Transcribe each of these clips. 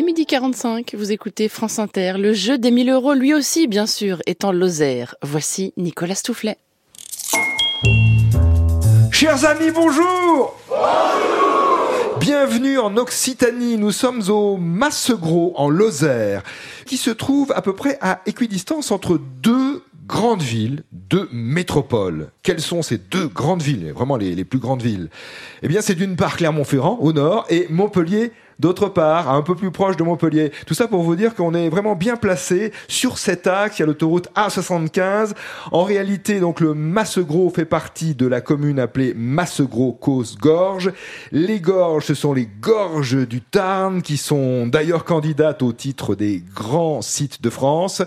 est midi 45, vous écoutez France Inter, le jeu des 1000 euros lui aussi bien sûr est en Lozère. Voici Nicolas Stoufflet. Chers amis, bonjour Bienvenue en Occitanie, nous sommes au Massegros en Lozère, qui se trouve à peu près à équidistance entre deux grandes villes, deux métropoles. Quelles sont ces deux grandes villes, vraiment les, plus grandes villes? Eh bien c'est d'une part Clermont-Ferrand au nord et Montpellier D'autre part, un peu plus proche de Montpellier. Tout ça pour vous dire qu'on est vraiment bien placé sur cet axe. Il y a l'autoroute A75. En réalité, donc, le Massegros fait partie de la commune appelée Massegros-Cause-Gorge. Les gorges, ce sont les gorges du Tarn qui sont d'ailleurs candidates au titre des grands sites de France.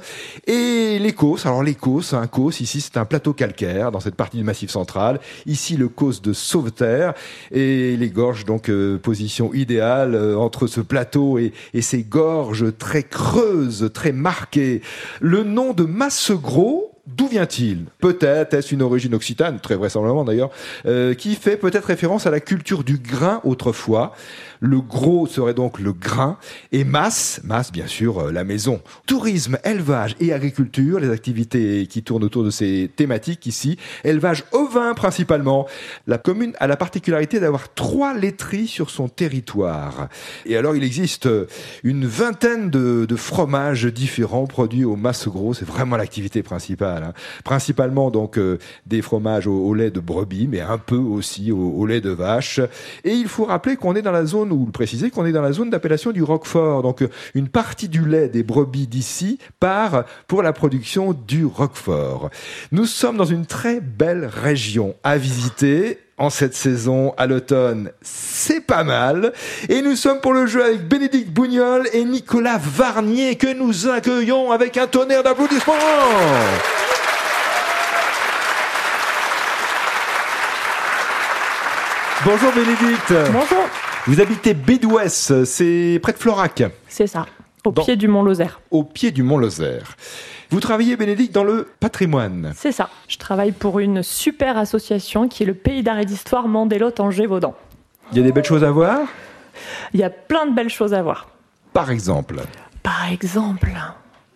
Et les Causses. Alors, les Causses, un Causse, ici, c'est un plateau calcaire dans cette partie massif central. Ici, le Causse de Sauveterre. Et les gorges, donc, euh, position idéale, euh, entre ce plateau et, et ces gorges très creuses, très marquées. Le nom de Massegros, D'où vient-il Peut-être est-ce une origine occitane, très vraisemblablement d'ailleurs, euh, qui fait peut-être référence à la culture du grain autrefois. Le gros serait donc le grain et masse, masse bien sûr euh, la maison. Tourisme, élevage et agriculture, les activités qui tournent autour de ces thématiques ici. Élevage ovin principalement. La commune a la particularité d'avoir trois laiteries sur son territoire. Et alors il existe une vingtaine de, de fromages différents produits au masse gros. C'est vraiment l'activité principale. Hein. Principalement donc euh, des fromages au, lait de brebis, mais un peu aussi au, lait de vache. Et il faut rappeler qu'on est dans la zone ou le préciser qu'on est dans la zone d'appellation du Roquefort. Donc une partie du lait des brebis d'ici part pour la production du Roquefort. Nous sommes dans une très belle région à visiter en cette saison à l'automne, c'est pas mal. Et nous sommes pour le jeu avec Bénédicte Bougnol et Nicolas Varnier que nous accueillons avec un tonnerre d'applaudissements. Bonjour Bénédicte. Bonjour. Vous habitez Bédouès, c'est près de Florac. C'est ça, au Dans- pied du Mont Lozère. Au pied du Mont Lozère. Vous travaillez, Bénédicte, dans le patrimoine. C'est ça. Je travaille pour une super association qui est le Pays d'art et d'histoire Gévaudan. Il y a des belles choses à voir? Il y a plein de belles choses à voir. Par exemple? Par exemple,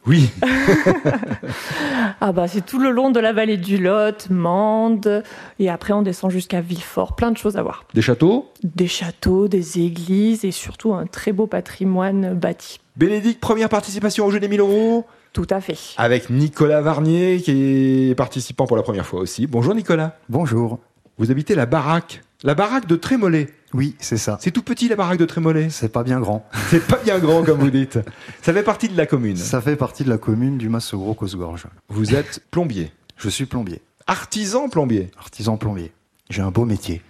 Oui. ah bah c'est tout le long de la vallée du Lot, Mende, et après on descend jusqu'à Villefort. Plein de choses à voir. Des châteaux? Des châteaux, des églises et surtout un très beau patrimoine bâti. Bénédicte, première participation au jeu des 1000 euros? Tout à fait. avec Nicolas Varnier qui est participant pour la première fois aussi. Bonjour Nicolas. Bonjour. Vous habitez la baraque. La baraque de Trémollet. Oui, c'est ça. C'est tout petit la baraque de Trémollet. C'est pas bien grand. C'est pas bien grand comme vous dites. Ça fait partie de la commune. Ça fait partie de la commune du Massegros Cosgorge. Vous êtes plombier. Je suis plombier, Artisan plombier. artisan plombier. J'ai un beau métier.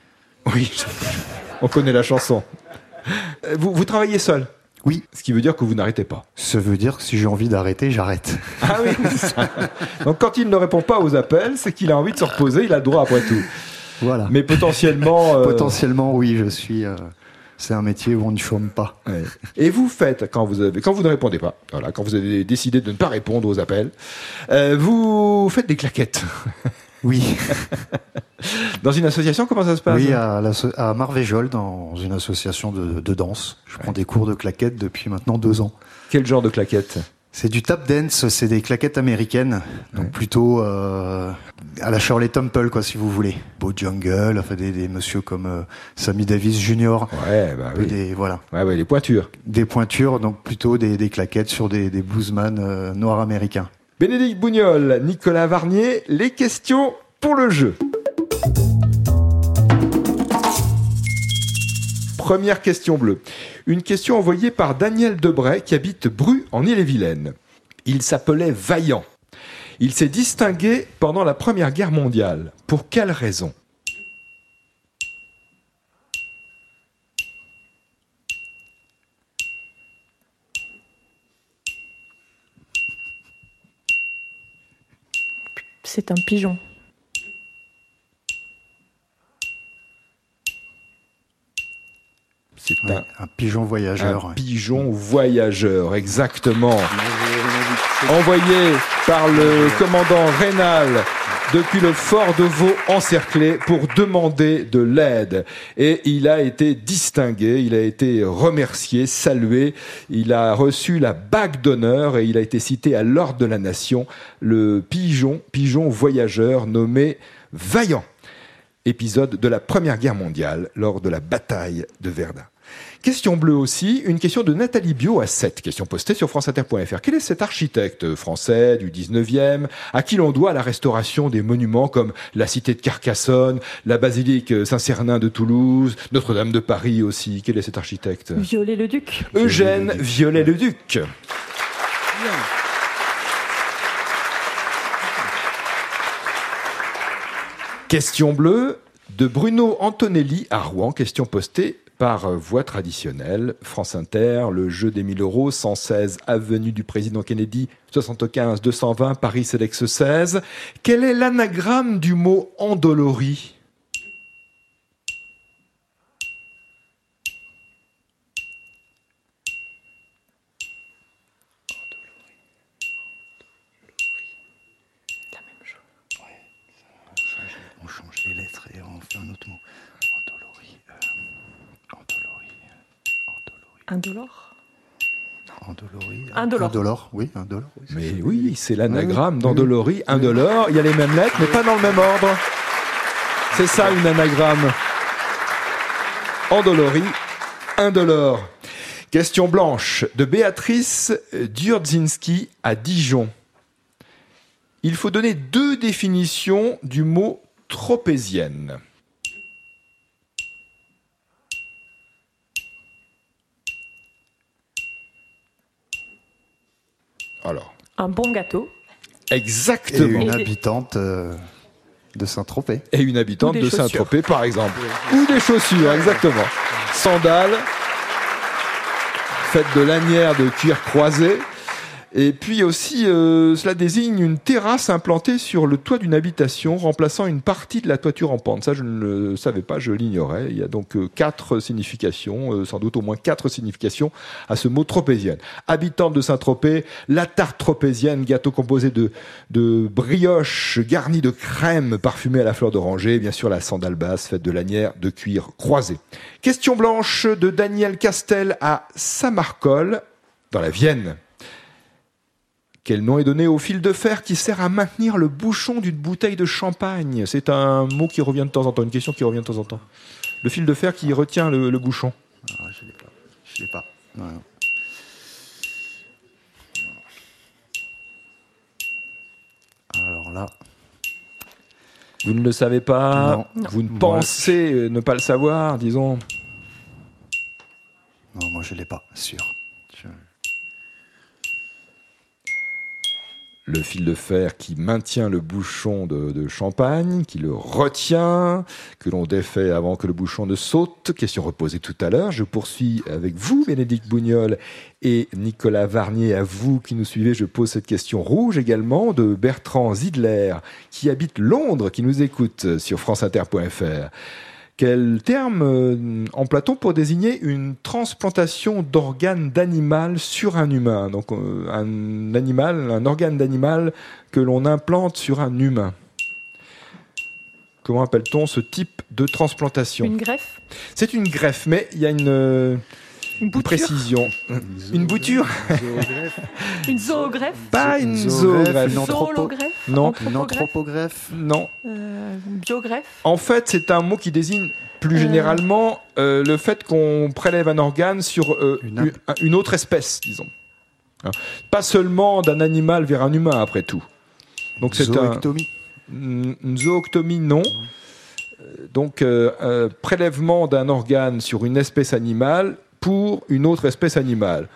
Oui, on connaît la chanson. Euh, Vous, vous travaillez seul Oui, Ce qui veut dire que vous n'arrêtez pas. ça veut dire que si j'ai envie d'arrêter, j'arrête. Ah oui, c'est ça. Donc quand il ne répond pas aux appels, c'est qu'il a envie de se reposer, il a le droit après tout. Voilà. Mais potentiellement... euh, Potentiellement, oui, je suis. euh, c'est un métier où on ne chôme pas. ouais. Et vous faites, quand vous, avez, quand vous ne répondez pas, voilà, quand vous avez décidé de ne pas répondre aux appels, euh, vous faites des claquettes. Oui, Dans une association, comment ça se passe? Oui à, à Marvéjol, dans une association de, de danse. Je prends des cours de claquettes depuis maintenant deux ans. Quel genre de claquettes? C'est du tap dance, c'est des claquettes américaines, donc Ouais. plutôt euh, à la Shirley Temple, quoi, si vous voulez. Beau jungle, enfin des, des monsieur comme euh, Sammy Davis Jr. Ouais, bah oui. Des voilà, Ouais, ouais, les pointures. des pointures, donc plutôt des, des claquettes sur des, des bluesman euh, noirs américains. Bénédicte Bougnol, Nicolas Varnier, les questions pour le jeu. Première question bleue. Une question envoyée par Daniel Debray qui habite Bru en Ille-et-Vilaine. Il s'appelait Vaillant. Il s'est distingué pendant la Première Guerre mondiale. Pour quelle raison? C'est un pigeon. Un, un, pigeon voyageur. Un pigeon voyageur, exactement. Envoyé par le commandant Rénal depuis le fort de Vaux encerclé pour demander de l'aide. Et il a été distingué, il a été remercié, salué, il a reçu la bague d'honneur et il a été cité à l'ordre de la nation, le pigeon, pigeon voyageur nommé Vaillant. Épisode de la Première Guerre mondiale lors de la bataille de Verdun. Question bleue aussi, une question de Nathalie Bio à 7, question postée sur franceinter.fr. Quel est cet architecte français du 19e à qui l'on doit la restauration des monuments comme la cité de Carcassonne, la basilique Saint-Cernin de Toulouse, Notre-Dame de Paris aussi? Quel est cet architecte? Viollet-le-Duc. Eugène Viollet-le-Duc. Question bleue de Bruno Antonelli à Rouen, question postée par voie traditionnelle. France Inter, le jeu des 1000 euros, 116 avenue du président Kennedy, 75 220 Paris Sélex 16. Quel est l'anagramme du mot endolori Indolore? Indolore. Indolore, oui, indolore. Oui, Mais oui, c'est l'anagramme Oui, d'endolori, indolore. Il y a les mêmes lettres, mais pas dans le même ordre. C'est ça une anagramme. Endolori, indolore. Question blanche de Béatrice Durdzinski à Dijon. Il faut donner deux définitions du mot tropézienne. Alors, Un bon gâteau. Et exactement. une Et- habitante euh, de Saint-Tropez. et une habitante de. Saint-Tropez, par exemple. Ou des chaussures, exactement. Sandales, faites de lanières de cuir croisé. Et puis aussi, euh, cela désigne une terrasse implantée sur le toit d'une habitation, remplaçant une partie de la toiture en pente. Ça, je ne le savais pas, je l'ignorais. Il y a donc euh, quatre significations, euh, sans doute au moins quatre significations à ce mot tropézienne. Habitante de Saint-Tropez, la tarte tropézienne, gâteau composé de, de brioche garnie de crème parfumée à la fleur d'oranger, bien sûr la sandale basse faite de lanières de cuir croisé. Question blanche de Daniel Castel à Samarcol, dans la Vienne. Quel nom est donné au fil de fer qui sert à maintenir le bouchon d'une bouteille de champagne? C'est un mot qui revient de temps en temps, une question qui revient de temps en temps. Le fil de fer qui retient le, le bouchon. Ah, je l'ai pas. Je l'ai pas. Ouais. Alors là, Vous ne le savez pas, Non. vous ne pensez euh, ne pas le savoir, disons? non, moi je l'ai pas, sûr. Je- Le fil de fer qui maintient le bouchon de, champagne, qui le retient, que l'on défait avant que le bouchon ne saute. Question reposée tout à l'heure. Je poursuis avec vous, Bénédicte Bougnol et Nicolas Varnier. À vous qui nous suivez, je pose cette question rouge également de Bertrand Zidler, qui habite Londres, qui nous écoute sur franceinter.fr. Quel terme euh, emploie-t-on pour désigner une transplantation d'organes d'animal sur un humain Donc euh, un animal, un organe d'animal que l'on implante sur un humain. Comment appelle-t-on ce type de transplantation? Une greffe? C'est une greffe, mais il y a une, euh, Une bouture. précision. Une bouture Une zoogreffe. Pas une Une zoogreffe. une. Non. Une Anthropogreffe. Non. Euh, biogreffe. En fait, c'est un mot qui désigne plus Euh. généralement euh, le fait qu'on prélève un organe sur euh, Une autre espèce, disons. Hein. Pas seulement d'un animal vers un humain, après tout. Donc c'est un, une zooctomie, non. Donc euh, un prélèvement d'un organe sur une espèce animale pour une autre espèce animale.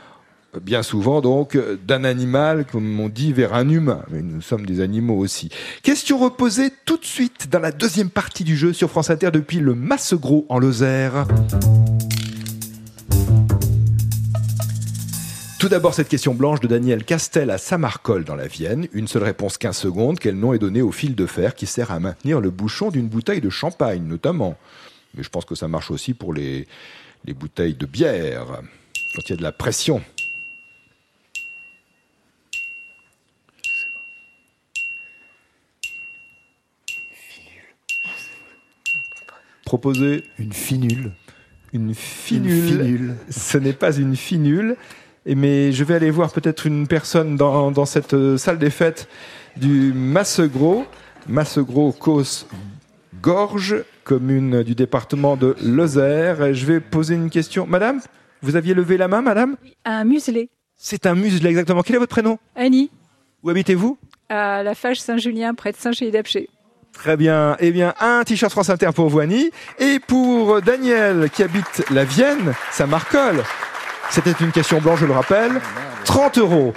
Bien souvent, donc, d'un animal, comme on dit, vers un humain. Mais nous sommes des animaux aussi. Question reposée tout de suite dans la deuxième partie du jeu sur France Inter depuis le Massegros en Lozère. Tout d'abord, cette question blanche de Daniel Castel à Samarcol dans la Vienne. Une seule réponse 15 secondes. Quel nom est donné au fil de fer qui sert à maintenir le bouchon d'une bouteille de champagne, notamment? Mais je pense que ça marche aussi pour les, les bouteilles de bière, quand il y a de la pression. Proposer Une finule. une finule. Ce n'est pas une finule. Mais je vais aller voir peut-être une personne dans, dans cette euh, salle des fêtes du Massegros, Massegros Causse Gorge, commune du département de Lozère. Et je vais poser une question. Madame, vous aviez levé la main, madame? Un muselé. C'est un muselé exactement. Quel est votre prénom? Annie, Où habitez-vous? À la Fage Saint-Julien, près de Saint-Gély-d'Apcher. Très bien. Eh bien, un t-shirt France Inter pour vous, Annie. Et pour Daniel, qui habite la Vienne, ça marcole. C'était une question blanche, je le rappelle. 30 euros.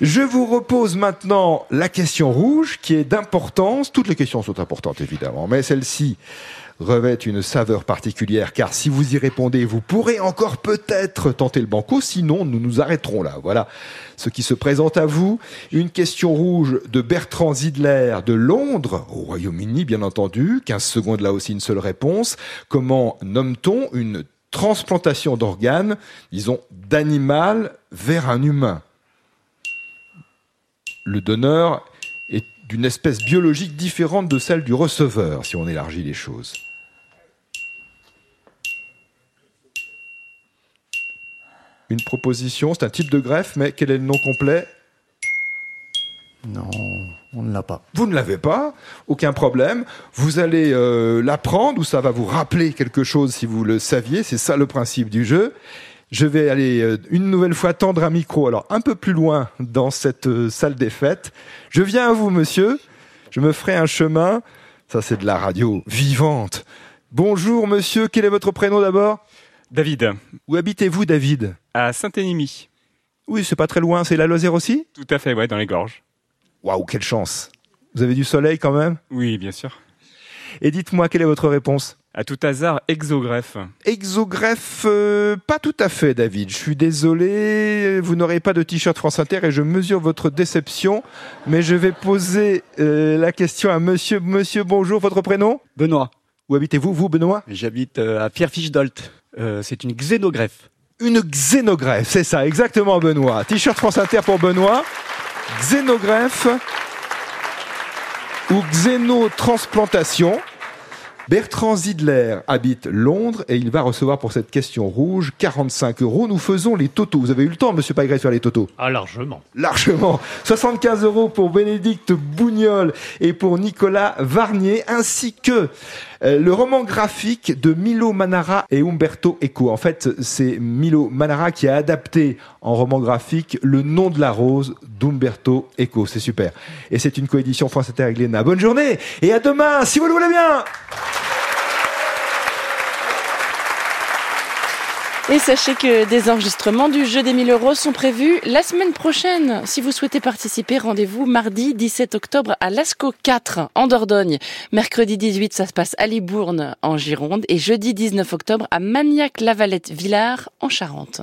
Je vous repose maintenant la question rouge, qui est d'importance. Toutes les questions sont importantes, évidemment, mais celle-ci revêt une saveur particulière, car si vous y répondez, vous pourrez encore peut-être tenter le banco, sinon nous nous arrêterons là. Voilà ce qui se présente à vous. Une question rouge de Bertrand Zidler de Londres, au Royaume-Uni, bien entendu. 15 secondes là aussi, une seule réponse. Comment nomme-t-on une transplantation d'organes, disons, d'animal vers un humain. Le donneur est d'une espèce biologique différente de celle du receveur, si on élargit les choses. Une proposition, c'est un type de greffe, mais quel est le nom complet? Non, l'a pas. Vous ne l'avez pas, aucun problème. Vous allez euh, l'apprendre ou ça va vous rappeler quelque chose si vous le saviez. C'est ça le principe du jeu. Je vais aller euh, une nouvelle fois tendre un micro, alors un peu plus loin dans cette euh, salle des fêtes. Je viens à vous, monsieur. Je me ferai un chemin. Ça, c'est de la radio vivante. Bonjour, monsieur. Quel est votre prénom d'abord? David, Où habitez-vous, David? À Saint-Énimy. Oui, c'est pas très loin. C'est la Lozère aussi? Tout à fait, ouais, dans les gorges. Waouh, quelle chance. Vous avez du soleil quand même? Oui, bien sûr. Et dites-moi, quelle est votre réponse? À tout hasard, exogreffe. Exogreffe, euh, pas tout à fait, David. Je suis désolé, vous n'aurez pas de t-shirt France Inter et je mesure votre déception. Mais je vais poser euh, la question à monsieur. Monsieur, bonjour, votre prénom? Benoît, Où habitez-vous, vous, Benoît? J'habite euh, à Pierrefiche-Dolt. Euh, c'est une xénogreffe. Une xénogreffe, c'est ça, exactement, Benoît. T-shirt France Inter pour Benoît. Xénogreffe ou xénotransplantation. Bertrand Zidler habite Londres et il va recevoir pour cette question rouge 45 euros. Nous faisons les totos. Vous avez eu le temps, monsieur Pagré, de faire les totos Ah, largement. largement. 75 euros pour Bénédicte Bougnol et pour Nicolas Varnier, ainsi que euh, le roman graphique de Milo Manara et Umberto Eco. En fait, c'est Milo Manara qui a adapté en roman graphique Le nom de la rose d'Umberto Eco. C'est super. Et c'est une coédition France Inter avec Léna. Bonne journée et à demain, si vous le voulez bien Et sachez que des enregistrements du jeu des 1000 euros sont prévus la semaine prochaine. Si vous souhaitez participer, rendez-vous mardi 17 octobre à Lascaux 4 en Dordogne. Mercredi 18, ça se passe à Libourne en Gironde et jeudi 19 octobre à Magnac-Lavalette-Villars en Charente.